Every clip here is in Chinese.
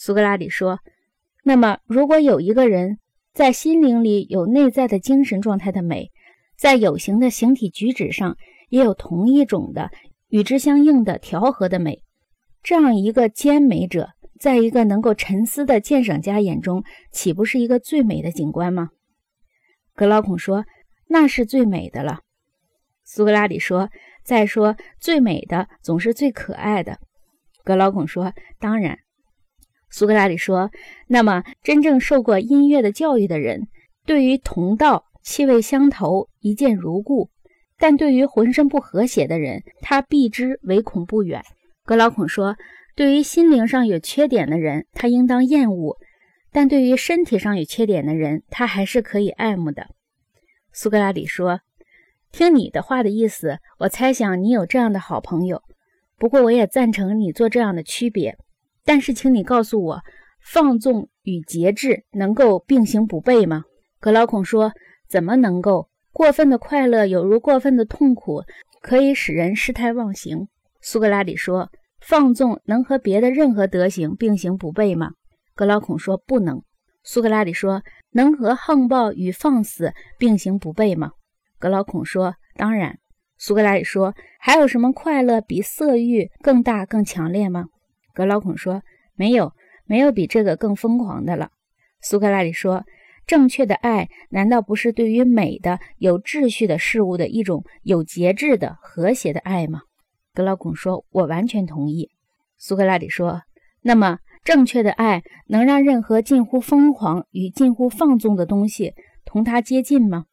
苏格拉底说：“那么，如果有一个人在心灵里有内在的精神状态的美，在有形的形体举止上也有同一种的与之相应的调和的美，这样一个兼美者，在一个能够沉思的鉴赏家眼中，岂不是一个最美的景观吗？”格劳孔说：“那是最美的了。”苏格拉底说：“再说，最美的总是最可爱的。”格劳孔说：“当然。”苏格拉底说：“那么，真正受过音乐的教育的人，对于同道、气味相投、一见如故；但对于浑身不和谐的人，他避之唯恐不远。”格劳孔说：“对于心灵上有缺点的人，他应当厌恶；但对于身体上有缺点的人，他还是可以爱慕的。”苏格拉底说：“听你的话的意思，我猜想你有这样的好朋友。不过，我也赞成你做这样的区别。”但是，请你告诉我，放纵与节制能够并行不悖吗？格劳孔说：“怎么能够？过分的快乐有如过分的痛苦，可以使人失态忘形。”苏格拉底说：“放纵能和别的任何德行并行不悖吗？”格劳孔说：“不能。”苏格拉底说：“能和横暴与放肆并行不悖吗？”格劳孔说：“当然。”苏格拉底说：“还有什么快乐比色欲更大、更强烈吗？”格劳孔说：“没有，没有比这个更疯狂的了。”苏格拉底说：“正确的爱难道不是对于美的、有秩序的事物的一种有节制的、和谐的爱吗？”格劳孔说：“我完全同意。”苏格拉底说：“那么，正确的爱能让任何近乎疯狂与近乎放纵的东西同它接近吗？”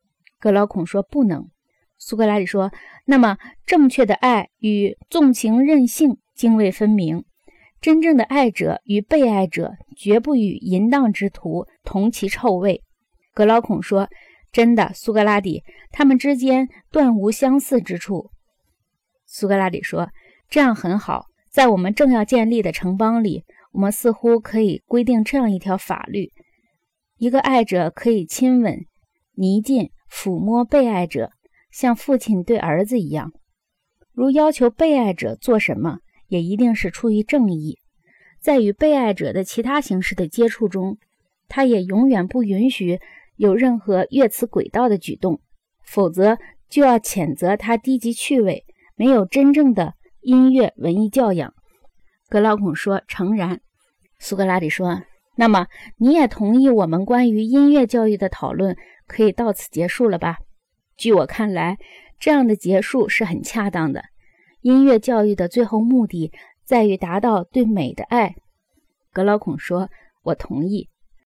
格劳孔说：“不能。”苏格拉底说：“那么，正确的爱与纵情任性泾渭分明。”真正的爱者与被爱者绝不与淫荡之徒同其臭味。格劳孔说：“真的，苏格拉底，他们之间断无相似之处。”苏格拉底说：“这样很好。在我们正要建立的城邦里，我们似乎可以规定这样一条法律：一个爱者可以亲吻、泥近、抚摸被爱者，像父亲对儿子一样。如要求被爱者做什么。”也一定是出于正义，在与被爱者的其他形式的接触中，他也永远不允许有任何越此轨道的举动，否则就要谴责他低级趣味，没有真正的音乐文艺教养。格劳孔说：“诚然。”苏格拉底说：“那么你也同意我们关于音乐教育的讨论可以到此结束了吧？据我看来，这样的结束是很恰当的。”音乐教育的最后目的在于达到对美的爱。格老孔说：“我同意。”